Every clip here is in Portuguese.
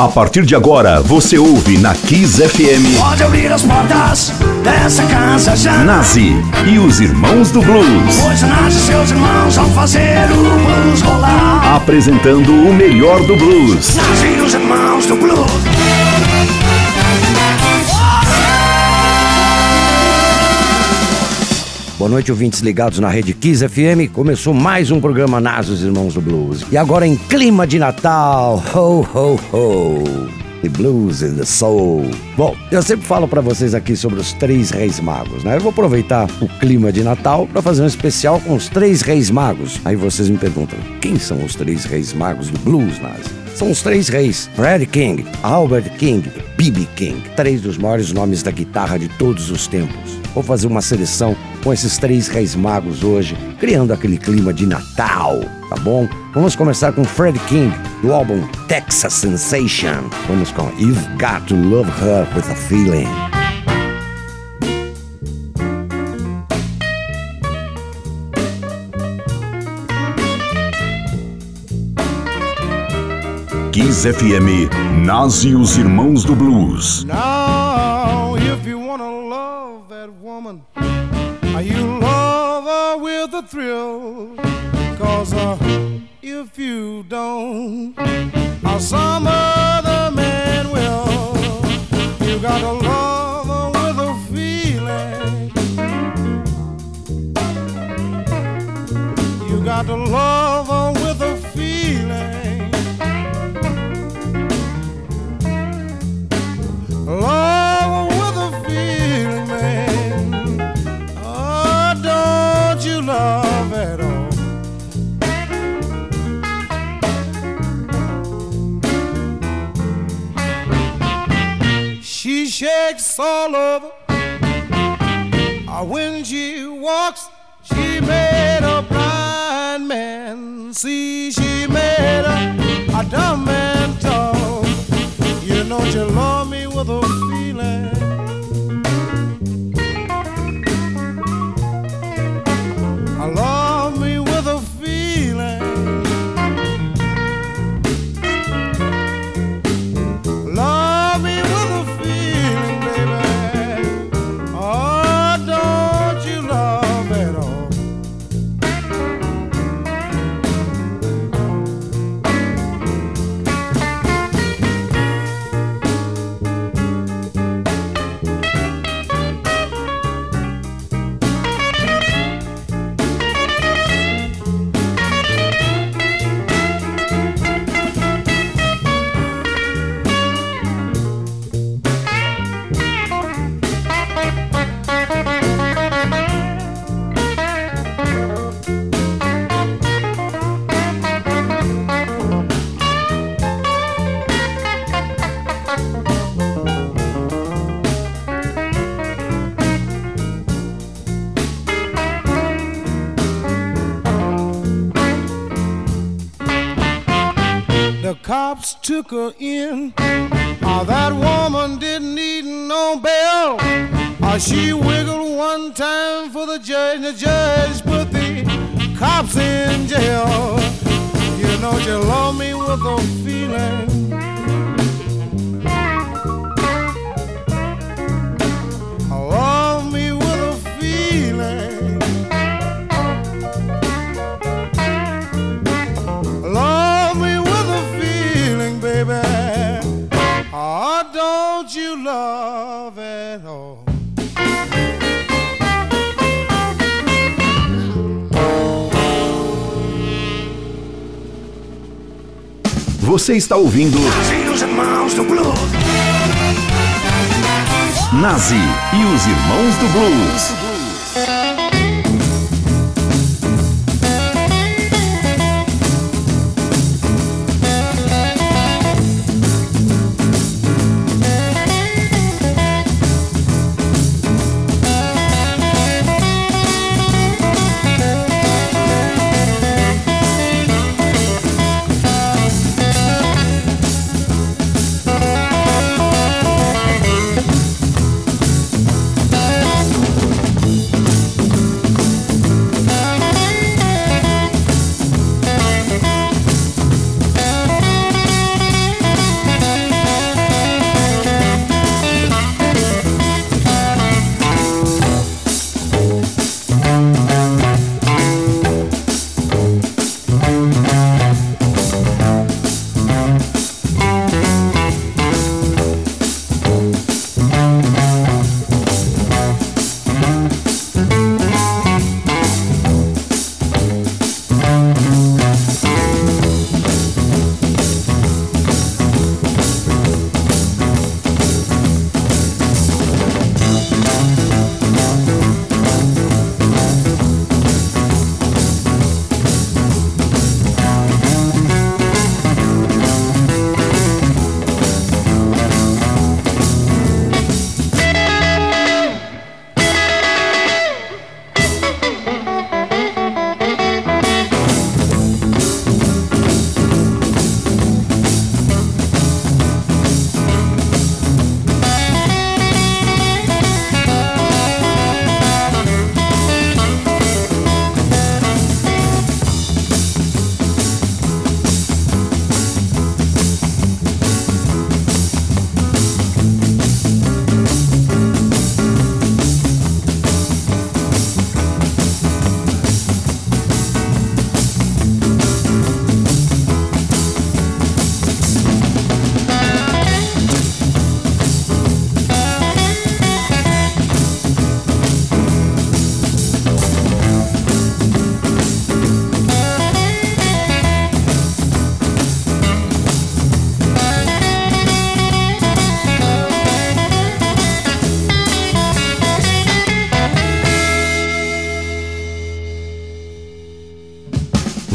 A partir de agora, você ouve na Kiss FM. Pode abrir as portas dessa casa já. Nazi e os Irmãos do Blues. Pois Nazi e seus irmãos vão fazer o blues rolar. Apresentando o melhor do blues. Nazi e os Irmãos do Blues. Boa noite, ouvintes ligados na rede Kiss FM. Começou mais um programa Nasos Irmãos do Blues. E agora em clima de Natal. Ho, ho, ho. The Blues and the Soul. Bom, eu sempre falo para vocês aqui sobre os três reis magos, né? Eu vou aproveitar o clima de Natal para fazer um especial com os três reis magos. Aí vocês me perguntam, quem são os três reis magos do blues, Nazi? São os três reis: Freddie King, Albert King e B.B. King. Três dos maiores nomes da guitarra de todos os tempos. Vou fazer uma seleção com esses três reis magos hoje, criando aquele clima de Natal, tá bom? Vamos começar com Freddie King, do álbum Texas Sensation. Vamos com You've Got to Love Her with a Feeling. Kiss FM, Nazi e os Irmãos do Blues. Now, thrill. Cause uh, if you don't, uh, some other man will. You gotta love her with a feeling. You got to love dumb man talk. You know you love me with a feeling. Cops took her in. Ah, that woman didn't need no bail. Ah, she wiggled one time for the judge, and the judge put the cops in jail. You know you love me with a feeling. Don't you love at all? Você está ouvindo Nazi e os Irmãos do Blues. Nazi e os Irmãos do Blues.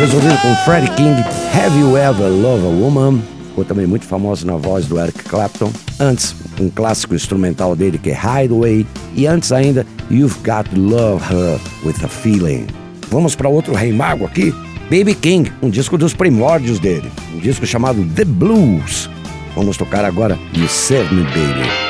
Vocês ouviram com Freddie King, Have You Ever Loved a Woman? Ficou também muito famoso na voz do Eric Clapton. Antes, um clássico instrumental dele que é Hideaway. E antes ainda, You've Got to Love Her With a Feeling. Vamos para outro rei mago aqui? Baby King, um disco dos primórdios dele. Um disco chamado The Blues. Vamos tocar agora You Serve Me Baby.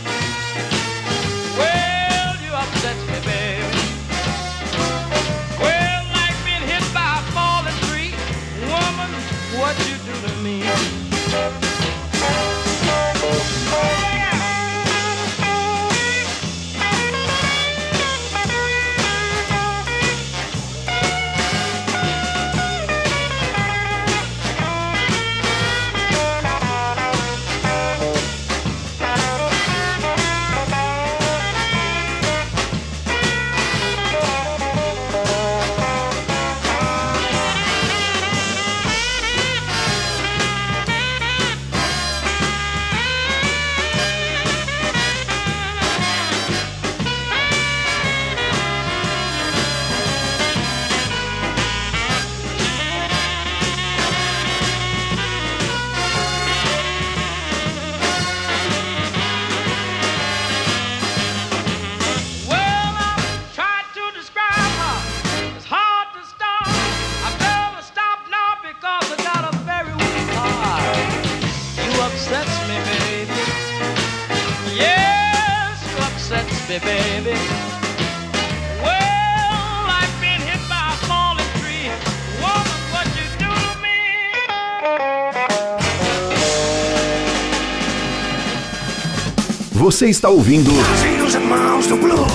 Você está ouvindo. Nazi e os Irmãos do Blues.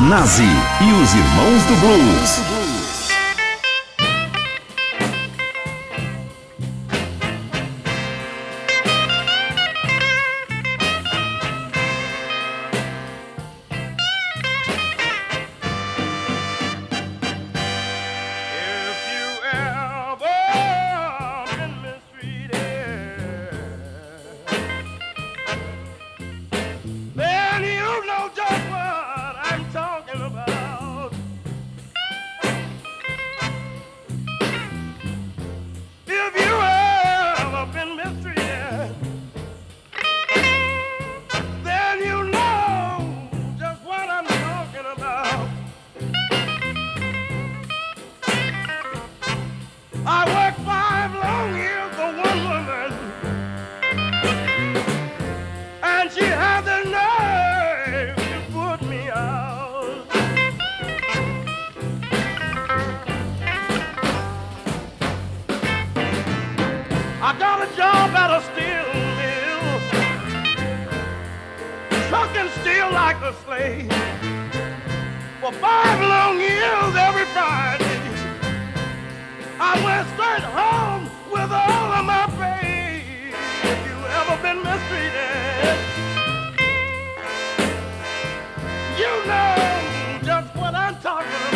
Nazi e os Irmãos do Blues. Aman Tanrım.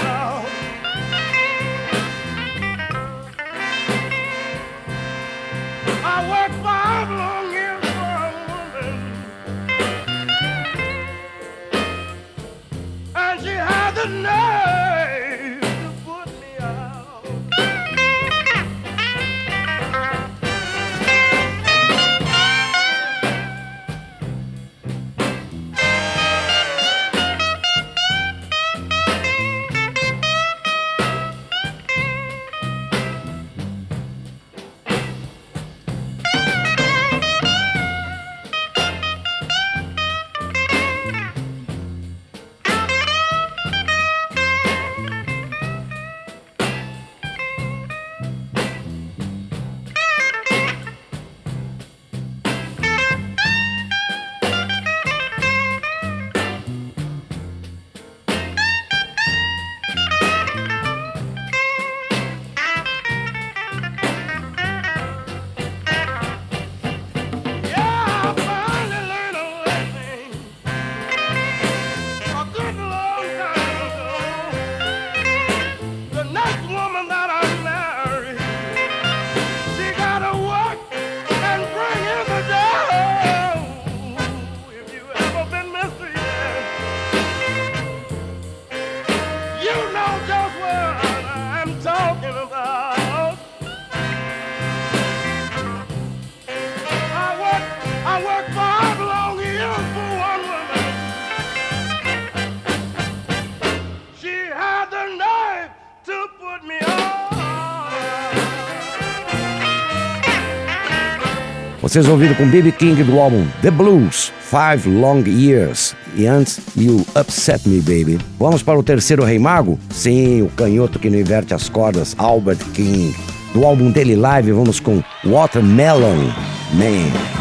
Vocês ouviram com B.B. King do álbum The Blues, Five Long Years. E antes, You Upset Me Baby. Vamos para o terceiro Rei Mago? Sim, o canhoto que não inverte as cordas, Albert King. Do álbum dele live, vamos com Watermelon Man.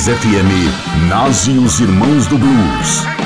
Kiss FM, nasce os Irmãos do Blues.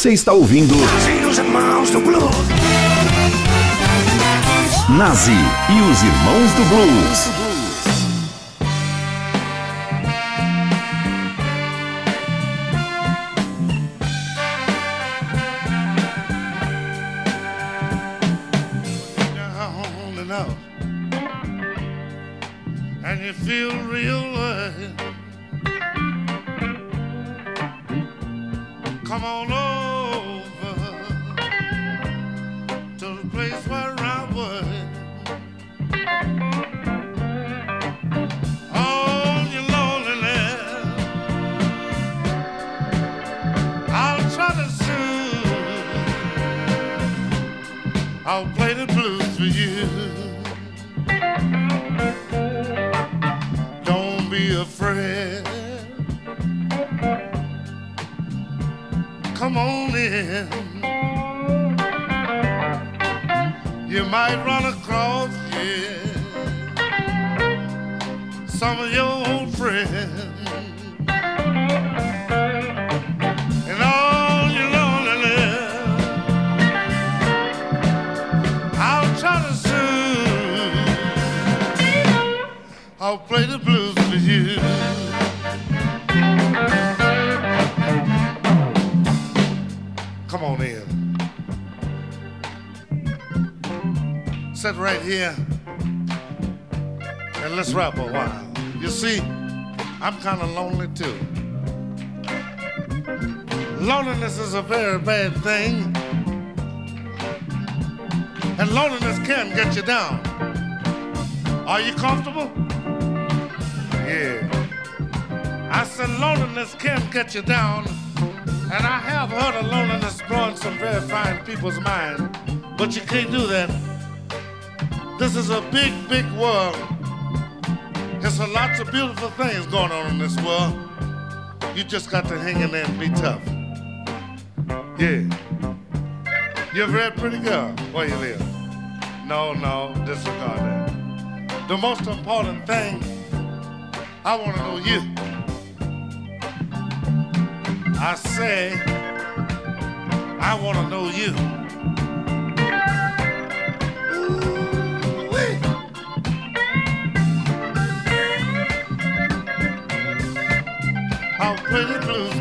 Você está ouvindo. Nazi e os Irmãos do Blues. I'm your old friend. And all your loneliness, I'll try to soothe. I'll play the blues for you. Come on in. Sit right here and let's rap a while. You see, I'm kind of lonely too. Loneliness is a very bad thing. And loneliness can get you down. Are you comfortable? Yeah. I said loneliness can get you down. And I have heard of loneliness blowing some very fine people's mind. But you can't do that. This is a big, big world. There's a lots of beautiful things going on in this world. You just got to hang in there and be tough. Yeah. You're a very pretty girl. Where you live? No, no, disregard that. The most important thing, I want to know you. I say, I want to know you. pay the blues.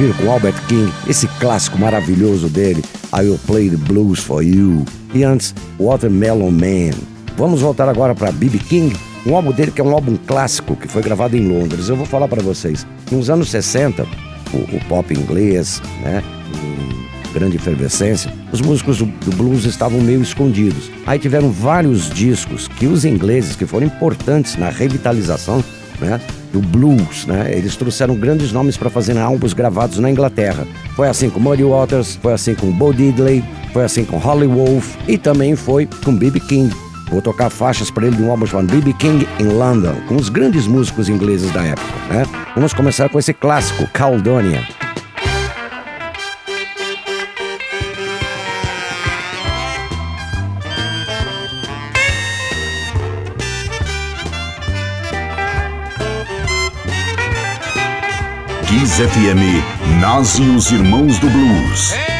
Ouviram com Albert King esse clássico maravilhoso dele, I Will Play the Blues for You. E antes, Watermelon Man. Vamos voltar agora para B.B. King, um álbum dele que é um álbum clássico que foi gravado em Londres. Eu vou falar para vocês. Nos anos 60, o, o pop inglês, né? Grande efervescência, os músicos do, do blues estavam meio escondidos. Aí tiveram vários discos que os ingleses, que foram importantes na revitalização, né? Do blues, né? Eles trouxeram grandes nomes para fazer álbuns gravados na Inglaterra. Foi assim com Muddy Waters, foi assim com Bo Diddley, foi assim com Holly Wolf e também foi com B.B. King. Vou tocar faixas para ele de um álbum chamado B.B. King in London, com os grandes músicos ingleses da época, né? Vamos começar com esse clássico, Caledonia. Kiss FM nasce os Irmãos do Blues.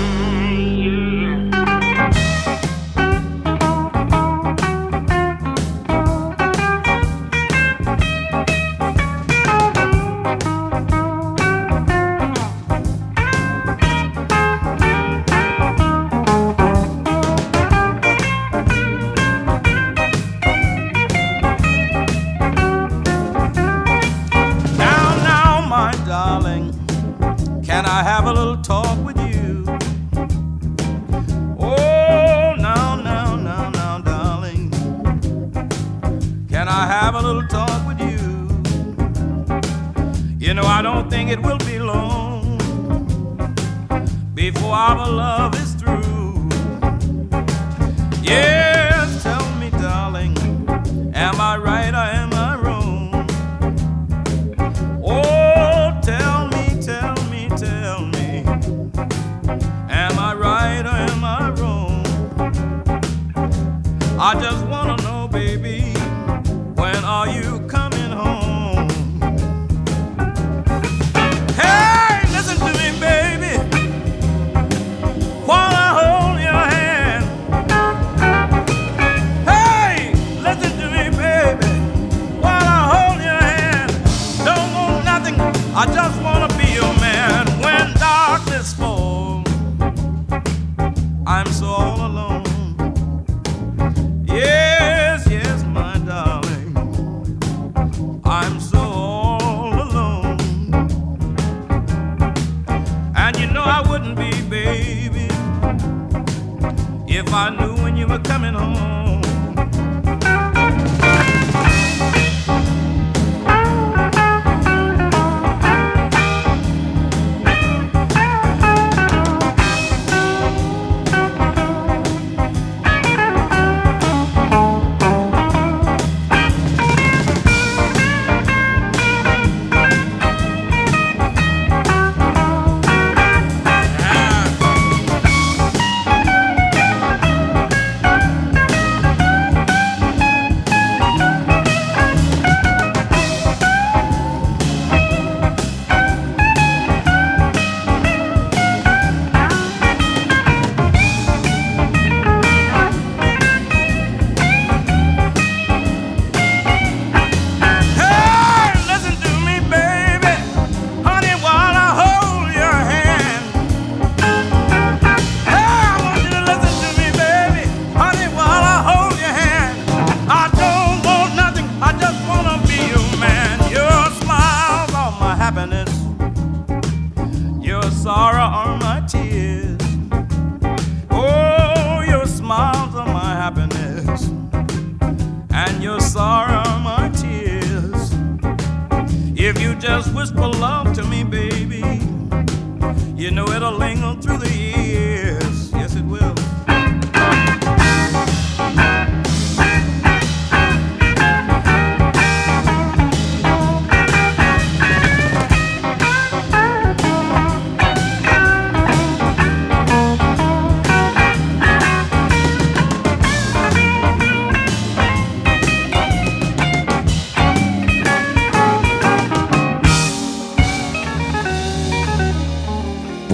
whisper love.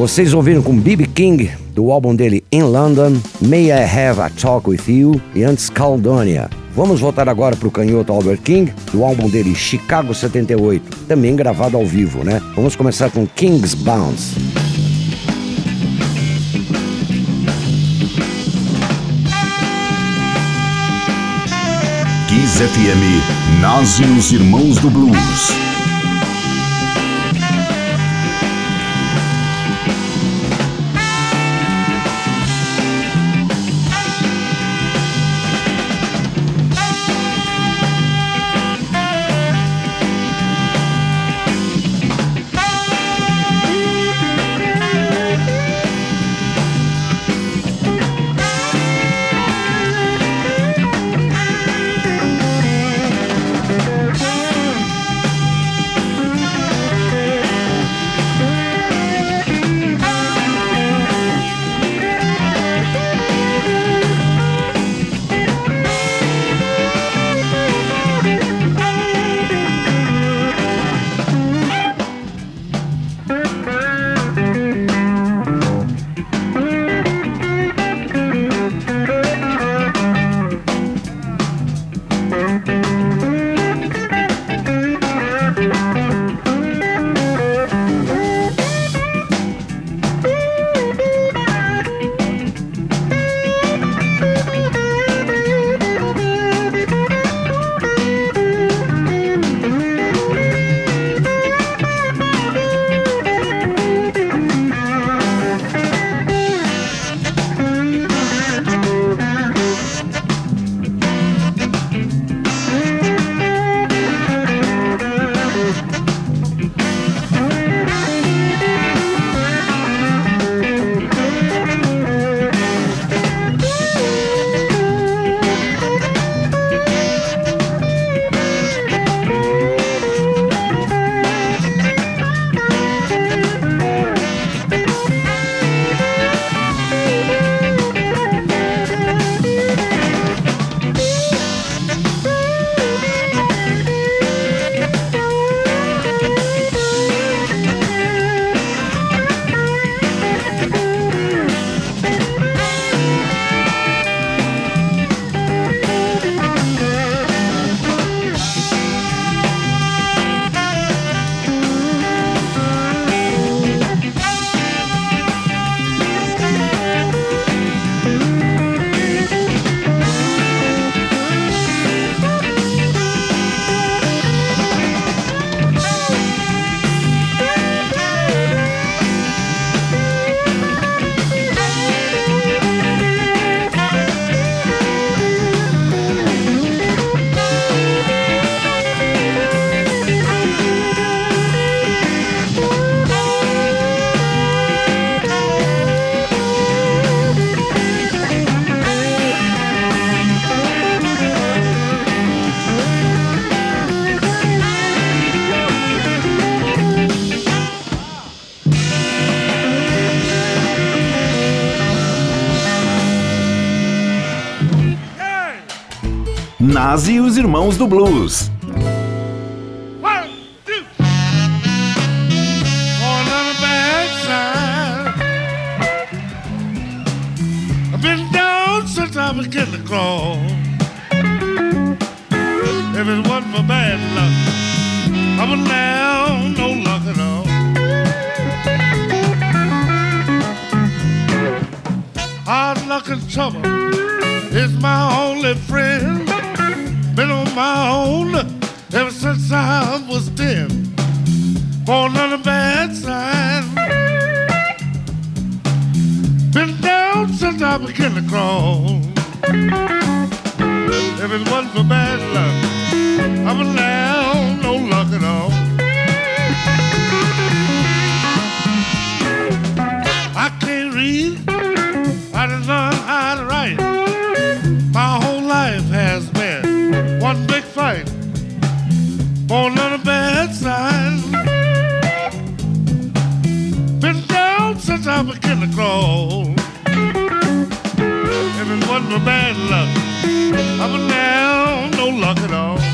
Vocês ouviram com B.B. King, do álbum dele In London, May I Have a Talk With You e antes Caldonia. Vamos voltar agora para o canhoto Albert King, do álbum dele Chicago 78, também gravado ao vivo, né? Vamos começar com King's Bounce. Kiss FM, nascem os irmãos do blues. E os Irmãos do Blues. Now no luck at all. I can't read. I didn't learn how to write. My whole life has been one big fight. On a bad. Been down since I began to crawl. If it wasn't for bad luck, now no luck at all.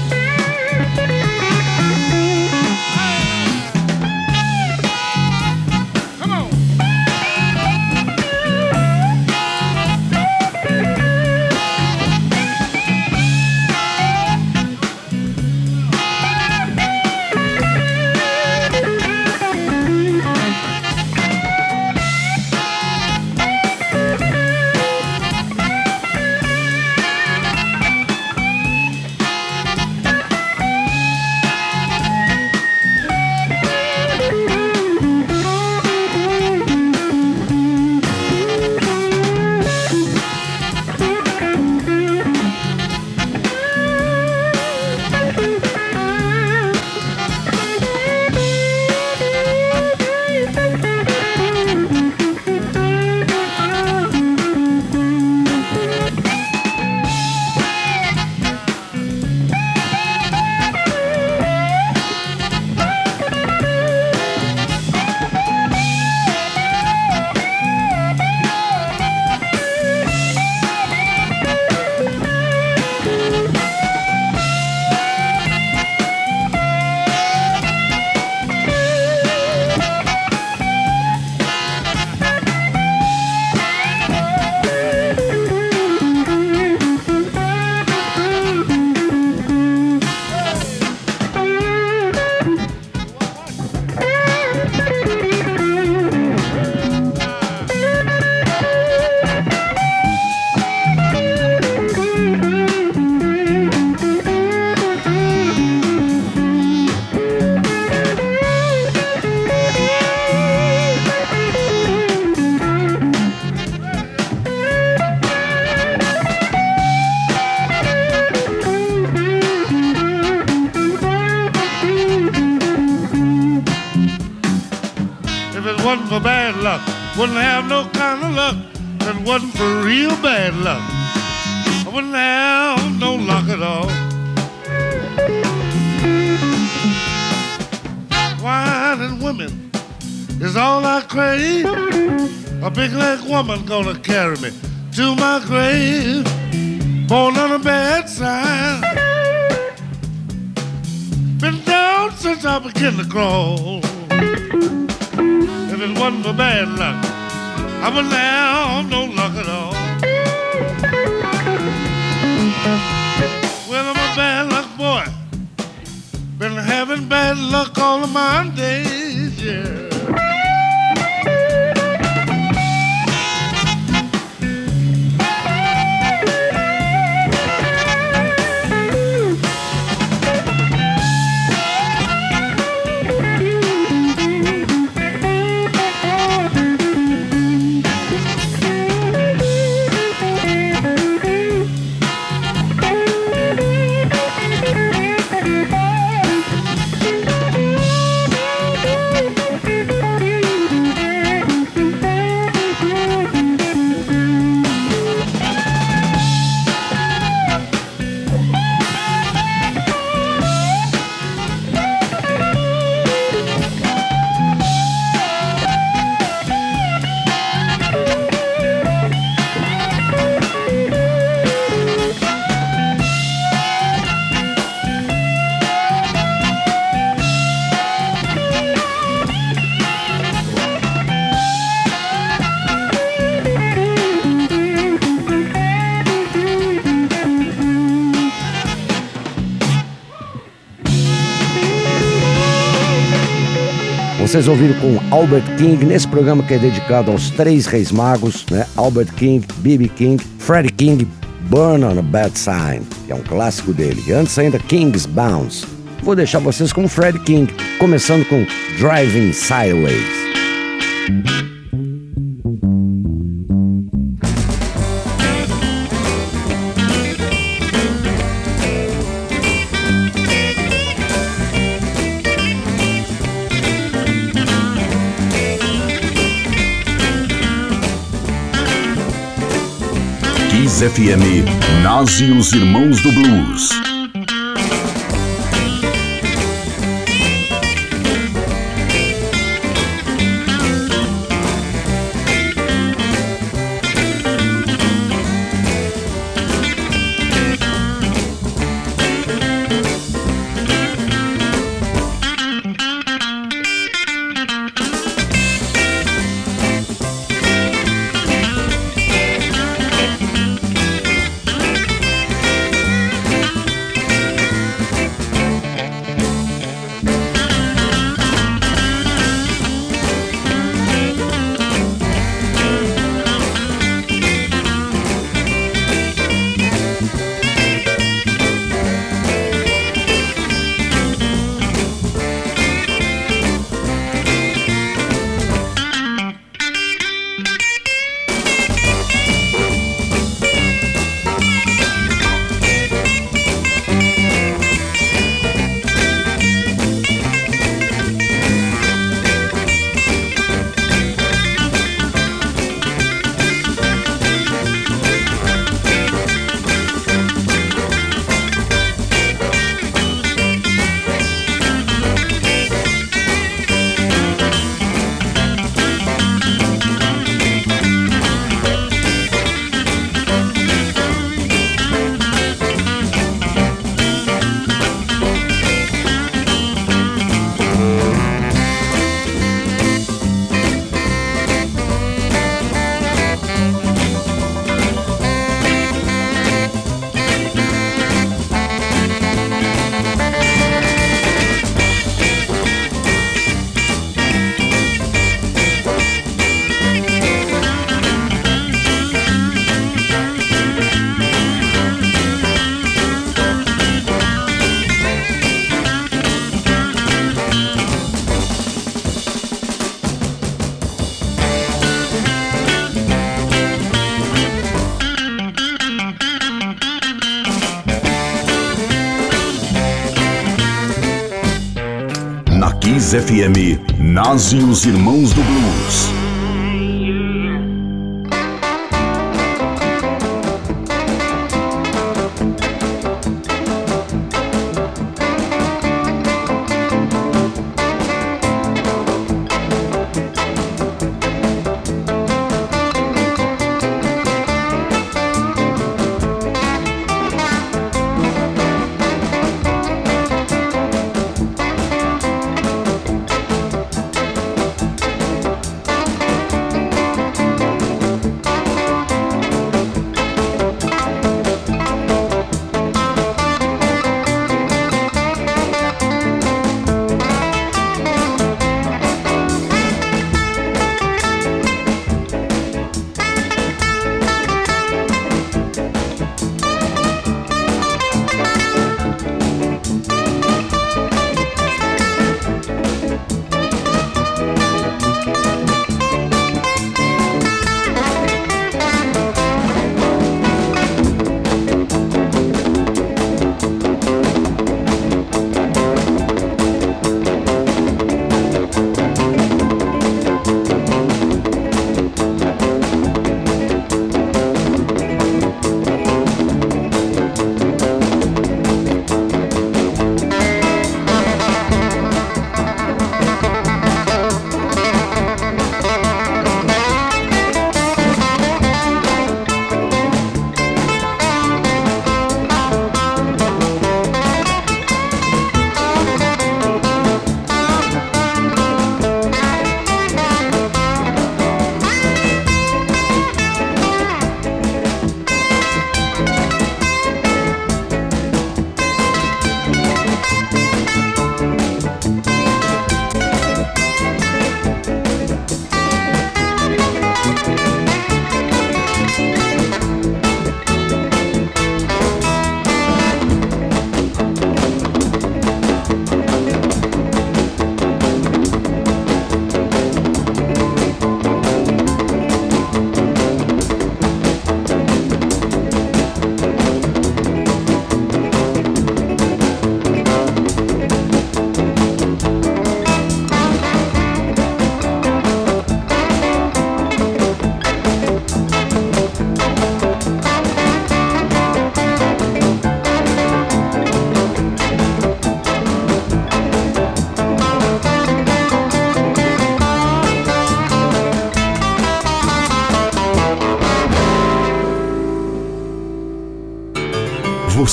Big leg woman gonna carry me to my grave. Born on a bad side. Been down since I began to crawl. If it wasn't for bad luck, I would now have no luck at all. Well, I'm a bad luck boy. Been having bad luck all of my days, yeah. Vocês ouviram com Albert King nesse programa que é dedicado aos três reis magos, né? Albert King, B.B. King, Freddie King, Burn on a Bad Sign, que é um clássico dele. E antes ainda King's Bounce. Vou deixar vocês com Freddie King, começando com Driving Sideways. FM, Nazi os Irmãos do Blues. FM, os Irmãos do Blues.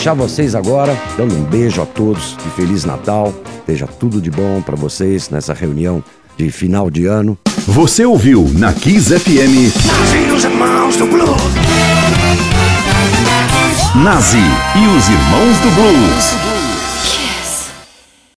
Deixar vocês agora dando um beijo a todos e Feliz Natal. Seja tudo de bom para vocês nessa reunião de final de ano. Você ouviu na Kiss FM Nazi e os irmãos do blues. Nazi e os Irmãos do Blues.